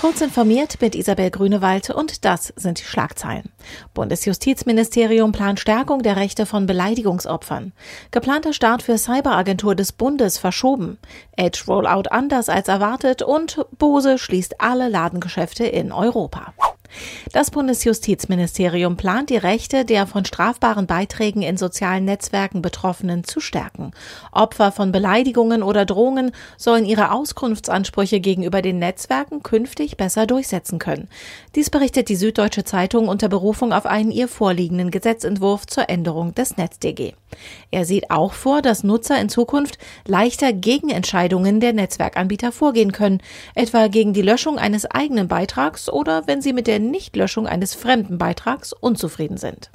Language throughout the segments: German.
Kurz informiert mit Isabel Grünewald und das sind die Schlagzeilen. Bundesjustizministerium plant Stärkung der Rechte von Beleidigungsopfern. Geplanter Start für Cyberagentur des Bundes verschoben. Edge Rollout anders als erwartet und Bose schließt alle Ladengeschäfte in Europa. Das Bundesjustizministerium plant die Rechte der von strafbaren Beiträgen in sozialen Netzwerken Betroffenen zu stärken. Opfer von Beleidigungen oder Drohungen sollen ihre Auskunftsansprüche gegenüber den Netzwerken künftig besser durchsetzen können. Dies berichtet die Süddeutsche Zeitung unter Berufung auf einen ihr vorliegenden Gesetzentwurf zur Änderung des NetzDG. Er sieht auch vor, dass Nutzer in Zukunft leichter gegen Entscheidungen der Netzwerkanbieter vorgehen können, etwa gegen die Löschung eines eigenen Beitrags oder wenn sie mit der Nichtlöschung eines fremden Beitrags unzufrieden sind.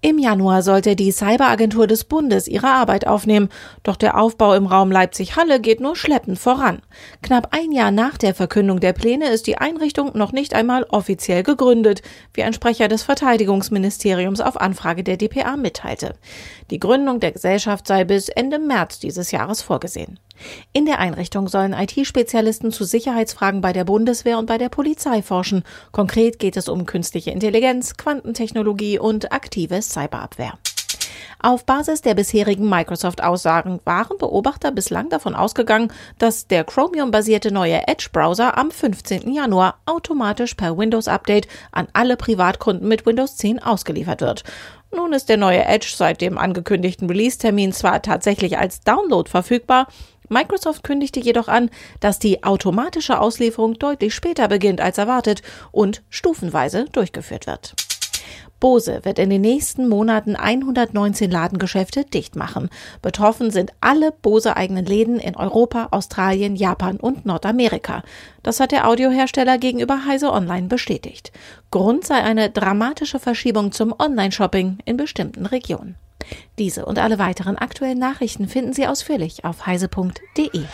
Im Januar sollte die Cyberagentur des Bundes ihre Arbeit aufnehmen, doch der Aufbau im Raum Leipzig-Halle geht nur schleppend voran. Knapp ein Jahr nach der Verkündung der Pläne ist die Einrichtung noch nicht einmal offiziell gegründet, wie ein Sprecher des Verteidigungsministeriums auf Anfrage der DPA mitteilte. Die Gründung der Gesellschaft sei bis Ende März dieses Jahres vorgesehen. In der Einrichtung sollen IT-Spezialisten zu Sicherheitsfragen bei der Bundeswehr und bei der Polizei forschen. Konkret geht es um künstliche Intelligenz, Quantentechnologie und aktive Cyberabwehr. Auf Basis der bisherigen Microsoft-Aussagen waren Beobachter bislang davon ausgegangen, dass der Chromium-basierte neue Edge-Browser am 15. Januar automatisch per Windows-Update an alle Privatkunden mit Windows 10 ausgeliefert wird. Nun ist der neue Edge seit dem angekündigten Release-Termin zwar tatsächlich als Download verfügbar, Microsoft kündigte jedoch an, dass die automatische Auslieferung deutlich später beginnt als erwartet und stufenweise durchgeführt wird. Bose wird in den nächsten Monaten 119 Ladengeschäfte dicht machen. Betroffen sind alle Bose-eigenen Läden in Europa, Australien, Japan und Nordamerika. Das hat der Audiohersteller gegenüber Heise Online bestätigt. Grund sei eine dramatische Verschiebung zum Online-Shopping in bestimmten Regionen. Diese und alle weiteren aktuellen Nachrichten finden Sie ausführlich auf heise.de.